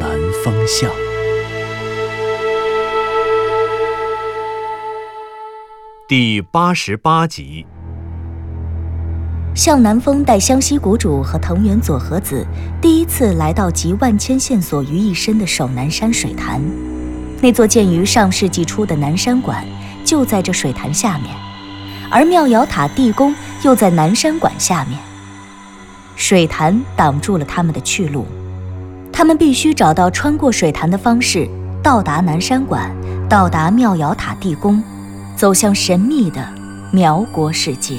南风向》第八十八集。向南风带湘西谷主和藤原佐和子第一次来到集万千线索于一身的守南山水潭。那座建于上世纪初的南山馆就在这水潭下面，而妙瑶塔地宫又在南山馆下面。水潭挡住了他们的去路，他们必须找到穿过水潭的方式，到达南山馆，到达妙瑶塔地宫，走向神秘的苗国世界。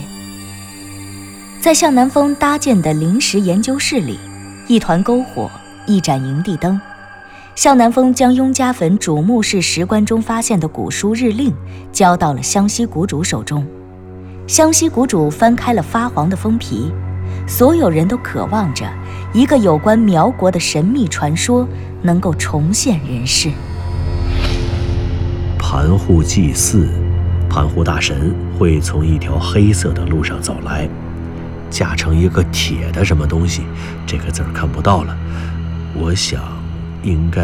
在向南风搭建的临时研究室里，一团篝火，一盏营地灯。向南风将雍家坟主墓室石棺中发现的古书日令交到了湘西谷主手中。湘西谷主翻开了发黄的封皮，所有人都渴望着一个有关苗国的神秘传说能够重现人世。盘户祭祀，盘户大神会从一条黑色的路上走来，架成一个铁的什么东西，这个字儿看不到了。我想。应该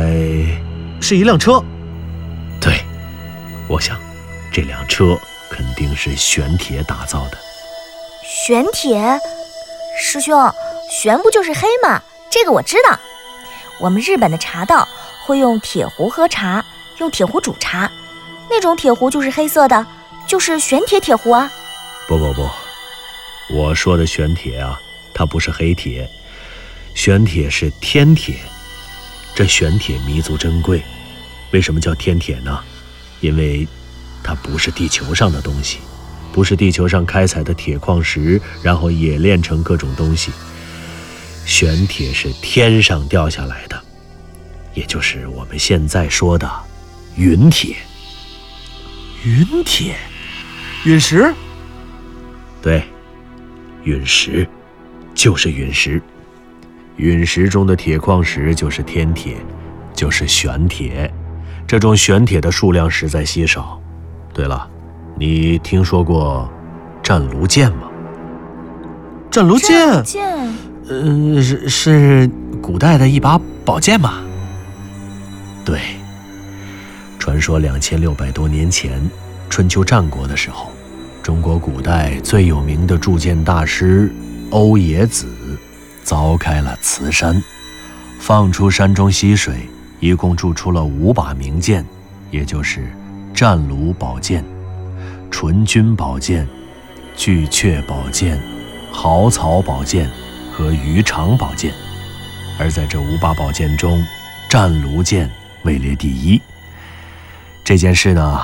是一辆车。对，我想，这辆车肯定是玄铁打造的。玄铁，师兄，玄不就是黑吗？这个我知道。我们日本的茶道会用铁壶喝茶，用铁壶煮茶，那种铁壶就是黑色的，就是玄铁铁壶啊。不不不，我说的玄铁啊，它不是黑铁，玄铁是天铁。这玄铁弥足珍贵，为什么叫天铁呢？因为它不是地球上的东西，不是地球上开采的铁矿石，然后冶炼成各种东西。玄铁是天上掉下来的，也就是我们现在说的陨铁。陨铁，陨石？对，陨石就是陨石。陨石中的铁矿石就是天铁，就是玄铁。这种玄铁的数量实在稀少。对了，你听说过湛卢剑吗？湛卢剑，剑，嗯，是是古代的一把宝剑吗？对。传说两千六百多年前，春秋战国的时候，中国古代最有名的铸剑大师欧冶子。凿开了慈山，放出山中溪水，一共铸出了五把名剑，也就是湛卢宝剑、纯钧宝剑、巨阙宝剑、豪草宝剑和鱼肠宝剑。而在这五把宝剑中，湛卢剑位列第一。这件事呢，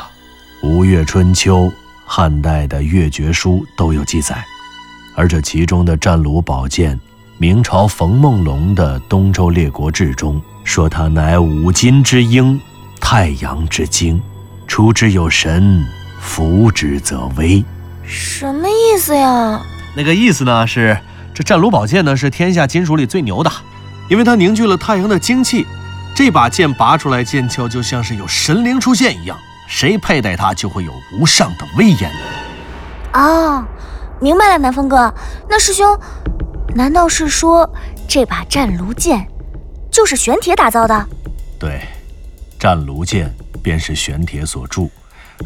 吴越春秋、汉代的越绝书都有记载，而这其中的湛卢宝剑。明朝冯梦龙的《东周列国志》中说：“它乃五金之英，太阳之精，出之有神，伏之则威。”什么意思呀？那个意思呢是，这湛卢宝剑呢是天下金属里最牛的，因为它凝聚了太阳的精气。这把剑拔出来，剑鞘就像是有神灵出现一样，谁佩戴它就会有无上的威严。哦，明白了，南风哥。那师兄。难道是说这把湛卢剑就是玄铁打造的？对，湛卢剑便是玄铁所铸，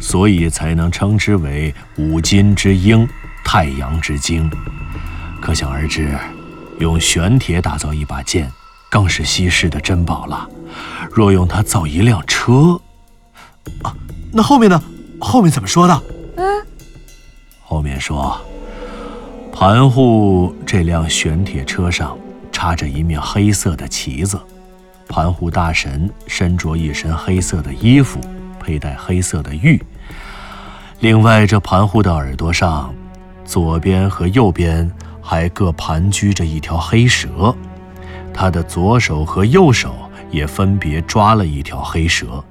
所以才能称之为五金之鹰，太阳之精。可想而知，用玄铁打造一把剑，更是稀世的珍宝了。若用它造一辆车，啊，那后面呢？后面怎么说的？嗯，后面说。盘户这辆玄铁车上插着一面黑色的旗子，盘户大神身着一身黑色的衣服，佩戴黑色的玉。另外，这盘户的耳朵上，左边和右边还各盘踞着一条黑蛇，他的左手和右手也分别抓了一条黑蛇，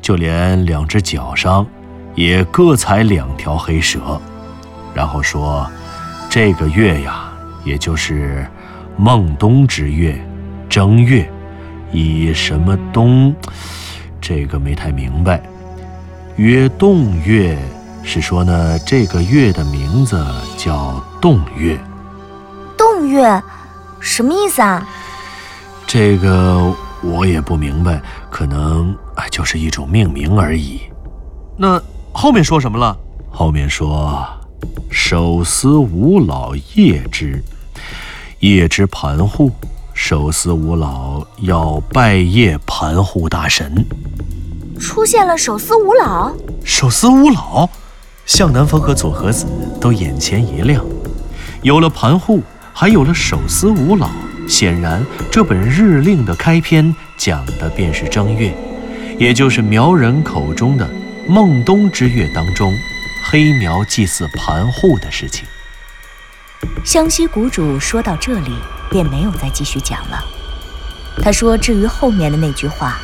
就连两只脚上也各踩两条黑蛇，然后说：“这个月呀，也就是孟冬之月，正月，以什么冬？这个没太明白。曰洞月，是说呢，这个月的名字叫洞月。洞月，什么意思啊？这个。”我也不明白，可能啊就是一种命名而已。那后面说什么了？后面说：“手撕五老叶之，叶之盘户。手撕五老要拜谒盘户大神。”出现了手撕五老。手撕五老，向南风和左和子都眼前一亮。有了盘户，还有了手撕五老。显然，这本日令的开篇讲的便是正月，也就是苗人口中的孟冬之月当中，黑苗祭祀盘户的事情。湘西谷主说到这里，便没有再继续讲了。他说：“至于后面的那句话，‘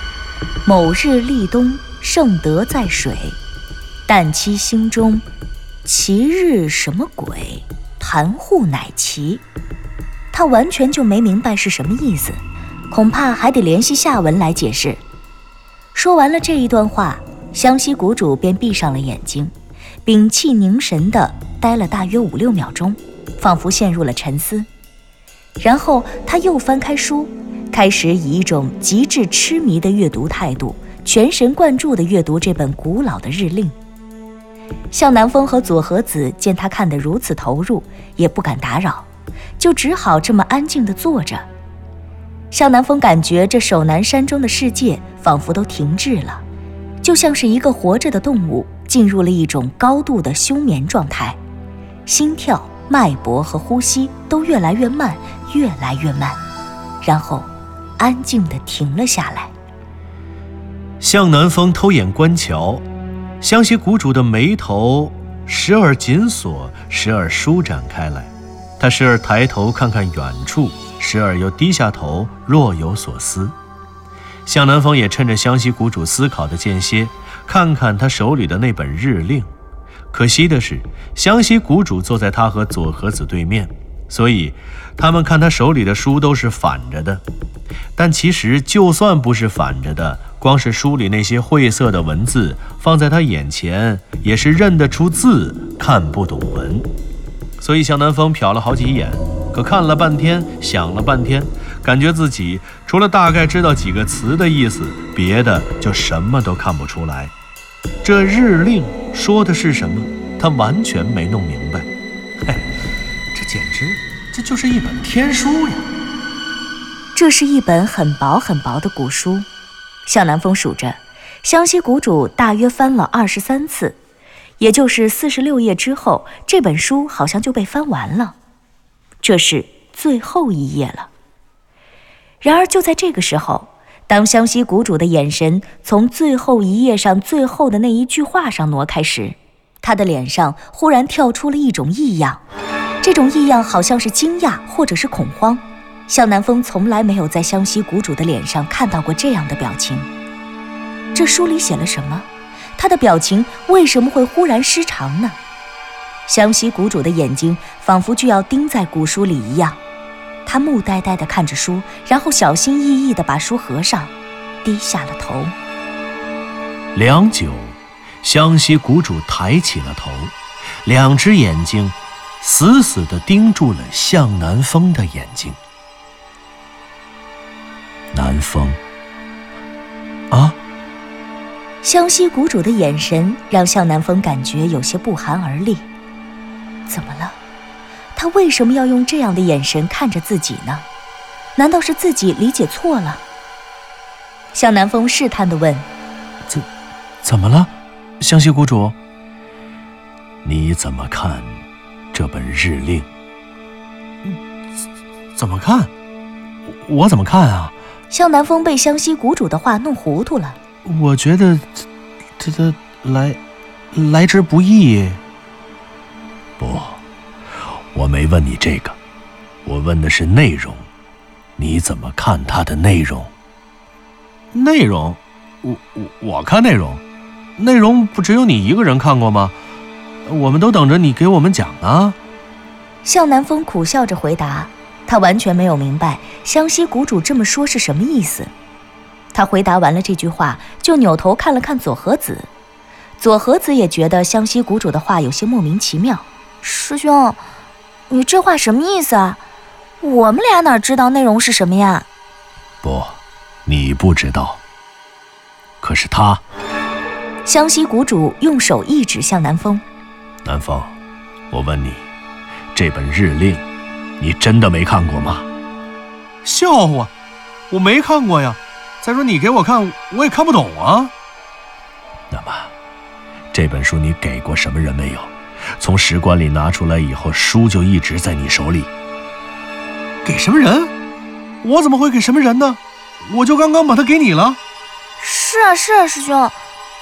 某日立冬，圣德在水，旦期星中，其日什么鬼？盘户乃其。’”他完全就没明白是什么意思，恐怕还得联系下文来解释。说完了这一段话，湘西谷主便闭上了眼睛，屏气凝神地待了大约五六秒钟，仿佛陷入了沉思。然后他又翻开书，开始以一种极致痴迷的阅读态度，全神贯注地阅读这本古老的日令。向南风和左和子见他看得如此投入，也不敢打扰。就只好这么安静地坐着。向南风感觉这守南山中的世界仿佛都停滞了，就像是一个活着的动物进入了一种高度的休眠状态，心跳、脉搏和呼吸都越来越慢，越来越慢，然后安静地停了下来。向南风偷眼观瞧，湘西谷主的眉头时而紧锁，时而舒展开来。他时而抬头看看远处，时而又低下头，若有所思。向南风也趁着湘西谷主思考的间歇，看看他手里的那本日令。可惜的是，湘西谷主坐在他和左和子对面，所以他们看他手里的书都是反着的。但其实，就算不是反着的，光是书里那些晦涩的文字放在他眼前，也是认得出字，看不懂文。所以向南风瞟了好几眼，可看了半天，想了半天，感觉自己除了大概知道几个词的意思，别的就什么都看不出来。这日令说的是什么，他完全没弄明白。嘿，简直这就是一本天书呀！这是一本很薄很薄的古书，向南风数着，湘西谷主大约翻了二十三次。也就是四十六页之后，这本书好像就被翻完了，这是最后一页了。然而就在这个时候，当湘西谷主的眼神从最后一页上最后的那一句话上挪开时，他的脸上忽然跳出了一种异样，这种异样好像是惊讶或者是恐慌。向南风从来没有在湘西谷主的脸上看到过这样的表情。这书里写了什么？他的表情为什么会忽然失常呢？湘西谷主的眼睛仿佛就要盯在古书里一样，他木呆呆地看着书，然后小心翼翼地把书合上，低下了头。良久，湘西谷主抬起了头，两只眼睛死死地盯住了向南风的眼睛。南风，啊！湘西谷主的眼神让向南风感觉有些不寒而栗。怎么了？他为什么要用这样的眼神看着自己呢？难道是自己理解错了？向南风试探地问：“怎，怎么了，湘西谷主？你怎么看这本日令？怎么看？我怎么看啊？”向南风被湘西谷主的话弄糊涂了。我觉得，这这来来之不易。不，我没问你这个，我问的是内容，你怎么看它的内容？内容？我我我看内容，内容不只有你一个人看过吗？我们都等着你给我们讲呢。向南风苦笑着回答，他完全没有明白湘西谷主这么说是什么意思。他回答完了这句话，就扭头看了看左和子。左和子也觉得湘西谷主的话有些莫名其妙。师兄，你这话什么意思啊？我们俩哪知道内容是什么呀？不，你不知道。可是他，湘西谷主用手一指向南风。南风，我问你，这本日令，你真的没看过吗？笑话，我没看过呀。再说你给我看，我也看不懂啊。那么，这本书你给过什么人没有？从石棺里拿出来以后，书就一直在你手里。给什么人？我怎么会给什么人呢？我就刚刚把它给你了。是啊是啊，师兄，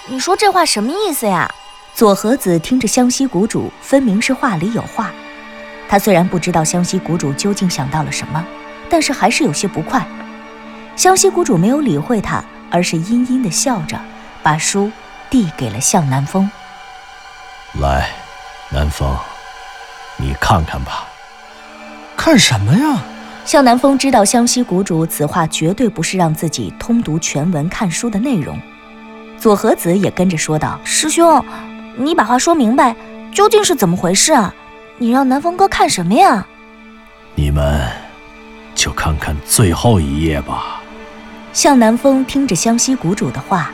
你说这话什么意思呀？左和子听着湘西谷主分明是话里有话。他虽然不知道湘西谷主究竟想到了什么，但是还是有些不快。湘西谷主没有理会他，而是阴阴地笑着，把书递给了向南风。来，南风，你看看吧。看什么呀？向南风知道湘西谷主此话绝对不是让自己通读全文看书的内容。左和子也跟着说道：“师兄，你把话说明白，究竟是怎么回事啊？你让南风哥看什么呀？你们就看看最后一页吧。”向南风听着湘西谷主的话，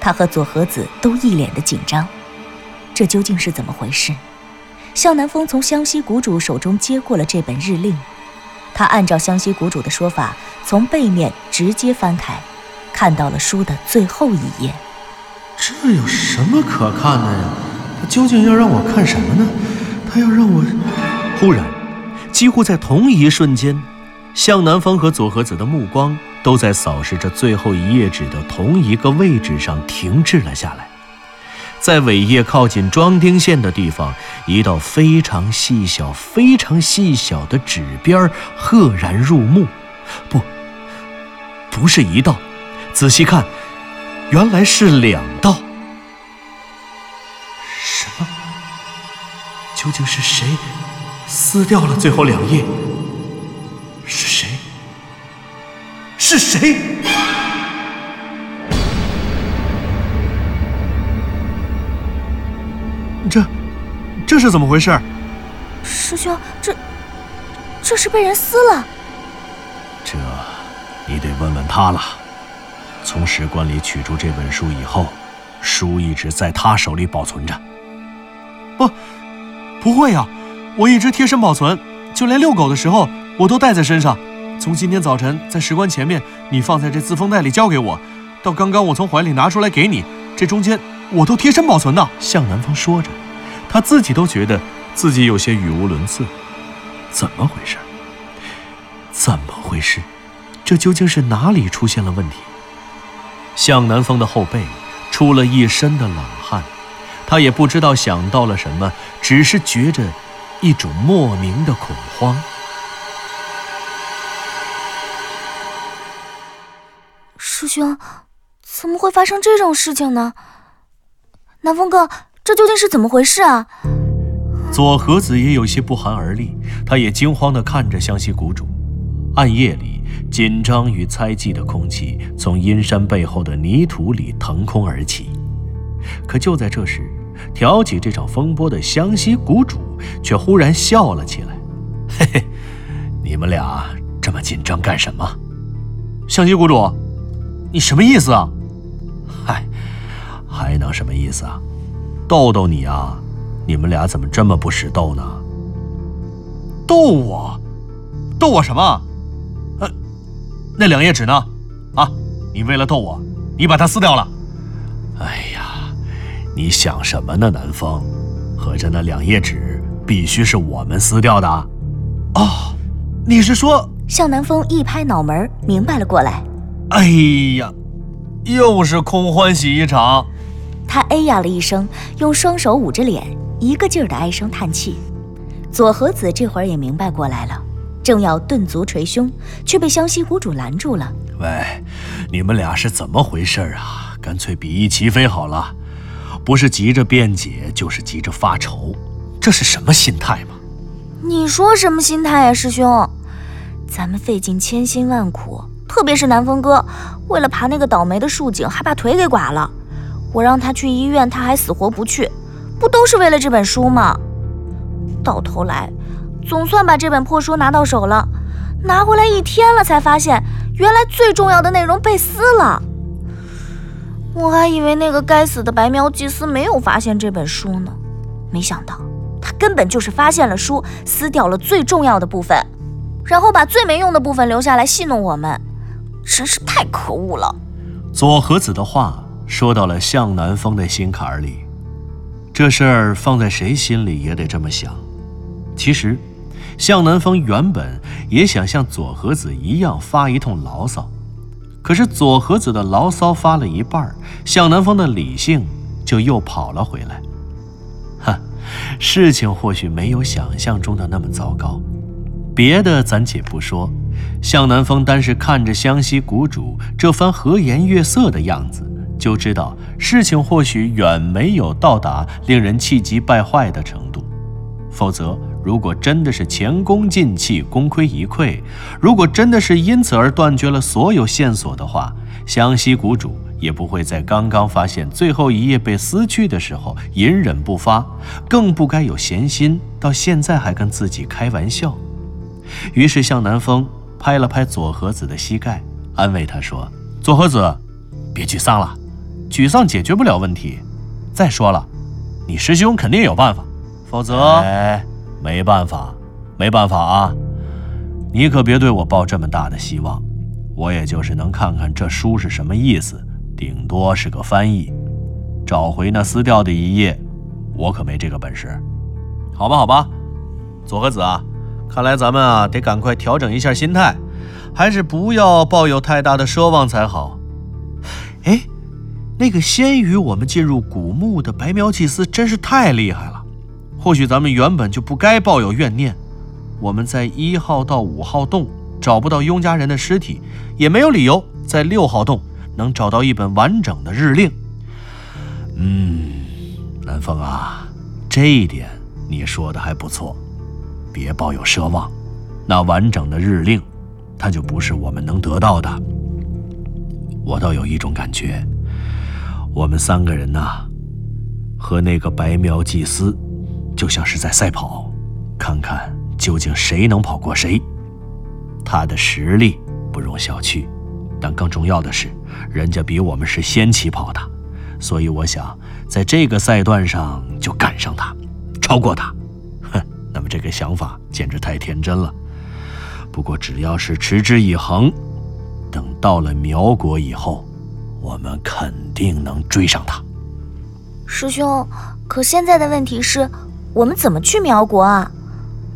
他和左和子都一脸的紧张。这究竟是怎么回事？向南风从湘西谷主手中接过了这本日令，他按照湘西谷主的说法，从背面直接翻开，看到了书的最后一页。这有什么可看的呀？他究竟要让我看什么呢？他要让我……忽然，几乎在同一瞬间，向南风和左和子的目光。都在扫视着最后一页纸的同一个位置上停滞了下来，在尾页靠近装订线的地方，一道非常细小、非常细小的纸边赫然入目。不，不是一道，仔细看，原来是两道。什么？究竟是谁撕掉了最后两页？是谁？是谁？这，这是怎么回事？师兄，这，这是被人撕了。这，你得问问他了。从石棺里取出这本书以后，书一直在他手里保存着。不，不会呀，我一直贴身保存，就连遛狗的时候，我都带在身上。从今天早晨在石棺前面，你放在这自封袋里交给我，到刚刚我从怀里拿出来给你，这中间我都贴身保存的。向南风说着，他自己都觉得自己有些语无伦次。怎么回事？怎么回事？这究竟是哪里出现了问题？向南风的后背出了一身的冷汗，他也不知道想到了什么，只是觉着一种莫名的恐慌。师兄，怎么会发生这种事情呢？南风哥，这究竟是怎么回事啊？左和子也有些不寒而栗，他也惊慌地看着湘西谷主。暗夜里，紧张与猜忌的空气从阴山背后的泥土里腾空而起。可就在这时，挑起这场风波的湘西谷主却忽然笑了起来：“嘿嘿，你们俩这么紧张干什么？”湘西谷主。你什么意思啊？嗨，还能什么意思啊？逗逗你啊！你们俩怎么这么不识逗呢？逗我？逗我什么？呃，那两页纸呢？啊，你为了逗我，你把它撕掉了？哎呀，你想什么呢，南风？合着那两页纸必须是我们撕掉的？哦，你是说？向南风一拍脑门，明白了过来。哎呀，又是空欢喜一场。他哎呀了一声，用双手捂着脸，一个劲儿的唉声叹气。左和子这会儿也明白过来了，正要顿足捶胸，却被湘西谷主拦住了。喂，你们俩是怎么回事啊？干脆比翼齐飞好了，不是急着辩解，就是急着发愁，这是什么心态吗？你说什么心态呀，师兄？咱们费尽千辛万苦，特别是南风哥，为了爬那个倒霉的树井，还把腿给剐了。我让他去医院，他还死活不去，不都是为了这本书吗？到头来，总算把这本破书拿到手了。拿回来一天了，才发现原来最重要的内容被撕了。我还以为那个该死的白苗祭司没有发现这本书呢，没想到他根本就是发现了书，撕掉了最重要的部分，然后把最没用的部分留下来戏弄我们，真是太可恶了。左和子的话说到了向南风的心坎里，这事儿放在谁心里也得这么想。其实。向南风原本也想像左和子一样发一通牢骚，可是左和子的牢骚发了一半，向南风的理性就又跑了回来。哈，事情或许没有想象中的那么糟糕，别的咱且不说，向南风单是看着湘西谷主这番和颜悦色的样子，就知道事情或许远没有到达令人气急败坏的程度，否则。如果真的是前功尽弃，功亏一篑；如果真的是因此而断绝了所有线索的话，湘西谷主也不会在刚刚发现最后一页被撕去的时候隐忍不发，更不该有闲心到现在还跟自己开玩笑。于是向南风拍了拍左和子的膝盖，安慰他说：“左和子，别沮丧了，沮丧解决不了问题。再说了，你师兄肯定有办法，否则……”没办法，没办法啊！你可别对我抱这么大的希望，我也就是能看看这书是什么意思，顶多是个翻译，找回那撕掉的一页，我可没这个本事。好吧，好吧，左和子啊，看来咱们啊得赶快调整一下心态，还是不要抱有太大的奢望才好。哎，那个先于我们进入古墓的白苗祭司真是太厉害了。或许咱们原本就不该抱有怨念。我们在一号到五号洞找不到雍家人的尸体，也没有理由在六号洞能找到一本完整的日令。嗯，南风啊，这一点你说的还不错。别抱有奢望，那完整的日令，它就不是我们能得到的。我倒有一种感觉，我们三个人呐，和那个白苗祭司。就像是在赛跑，看看究竟谁能跑过谁。他的实力不容小觑，但更重要的是，人家比我们是先起跑的，所以我想在这个赛段上就赶上他，超过他。哼，那么这个想法简直太天真了。不过只要是持之以恒，等到了苗国以后，我们肯定能追上他。师兄，可现在的问题是。我们怎么去苗国啊？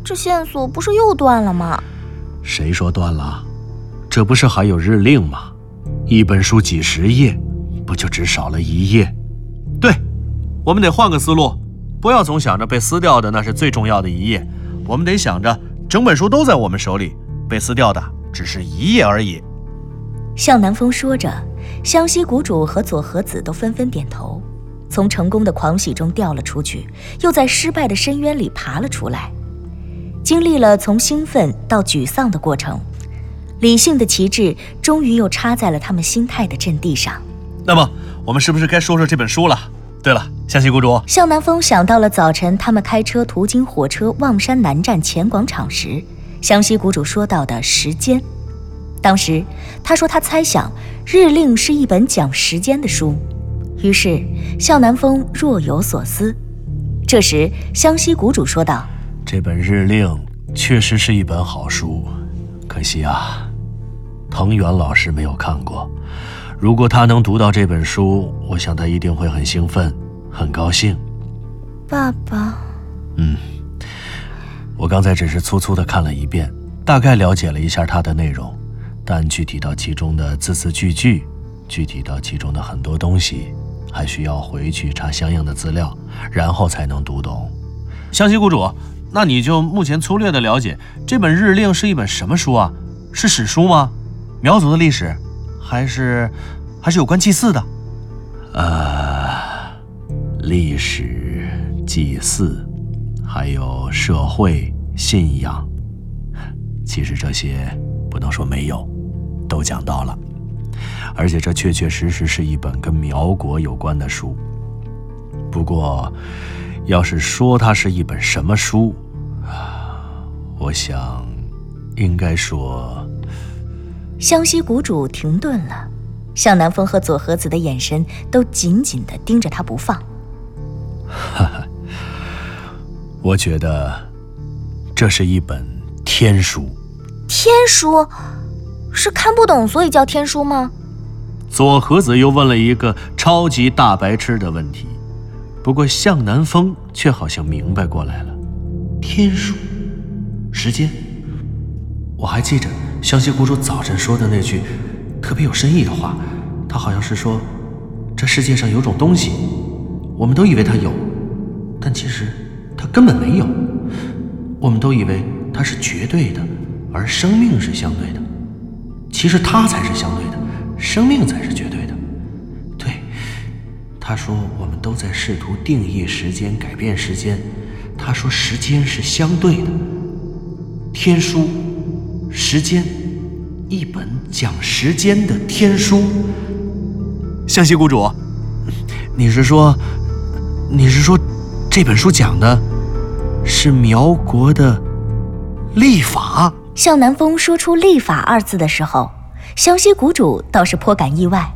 这线索不是又断了吗？谁说断了？这不是还有日令吗？一本书几十页，不就只少了一页？对，我们得换个思路，不要总想着被撕掉的那是最重要的一页，我们得想着整本书都在我们手里，被撕掉的只是一页而已。向南风说着，湘西谷主和左和子都纷纷点头。从成功的狂喜中掉了出去，又在失败的深渊里爬了出来，经历了从兴奋到沮丧的过程，理性的旗帜终于又插在了他们心态的阵地上。那么，我们是不是该说说这本书了？对了，湘西谷主，向南风想到了早晨他们开车途经火车望山南站前广场时，湘西谷主说到的时间。当时他说他猜想日令是一本讲时间的书。于是，向南风若有所思。这时，湘西谷主说道：“这本日令确实是一本好书，可惜啊，藤原老师没有看过。如果他能读到这本书，我想他一定会很兴奋，很高兴。”爸爸。嗯，我刚才只是粗粗的看了一遍，大概了解了一下它的内容，但具体到其中的字字句句，具体到其中的很多东西。还需要回去查相应的资料，然后才能读懂。湘西谷主，那你就目前粗略的了解，这本日令是一本什么书啊？是史书吗？苗族的历史，还是还是有关祭祀的？呃，历史、祭祀，还有社会信仰，其实这些不能说没有，都讲到了。而且这确确实实是一本跟苗国有关的书。不过，要是说它是一本什么书，啊我想，应该说，湘西谷主停顿了，向南风和左和子的眼神都紧紧地盯着他不放。哈哈，我觉得这是一本天书。天书，是看不懂所以叫天书吗？左和子又问了一个超级大白痴的问题。不过向南风却好像明白过来了，天书，时间。我还记着湘西谷主早晨说的那句特别有深意的话，他好像是说，这世界上有种东西，我们都以为它有，但其实它根本没有。我们都以为它是绝对的，而生命是相对的，其实它才是相对的，生命才是绝对的。对他说：“我们都在试图定义时间，改变时间。”他说：“时间是相对的。”天书，时间，一本讲时间的天书。湘西谷主，你是说，你是说，这本书讲的是苗国的历法？向南风说出“历法”二字的时候，湘西谷主倒是颇感意外，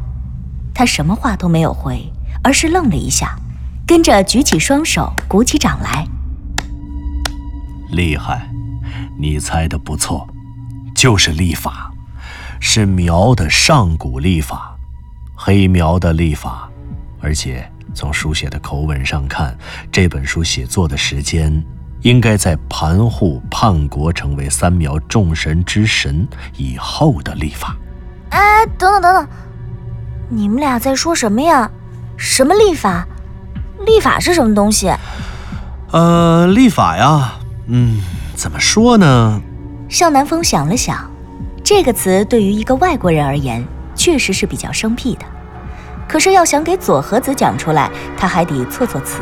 他什么话都没有回。而是愣了一下，跟着举起双手，鼓起掌来。厉害，你猜的不错，就是历法，是苗的上古历法，黑苗的历法。而且从书写的口吻上看，这本书写作的时间应该在盘户叛国成为三苗众神之神以后的立法。哎，等等等等，你们俩在说什么呀？什么立法？立法是什么东西？呃，立法呀，嗯，怎么说呢？向南风想了想，这个词对于一个外国人而言，确实是比较生僻的。可是要想给左和子讲出来，他还得措措词。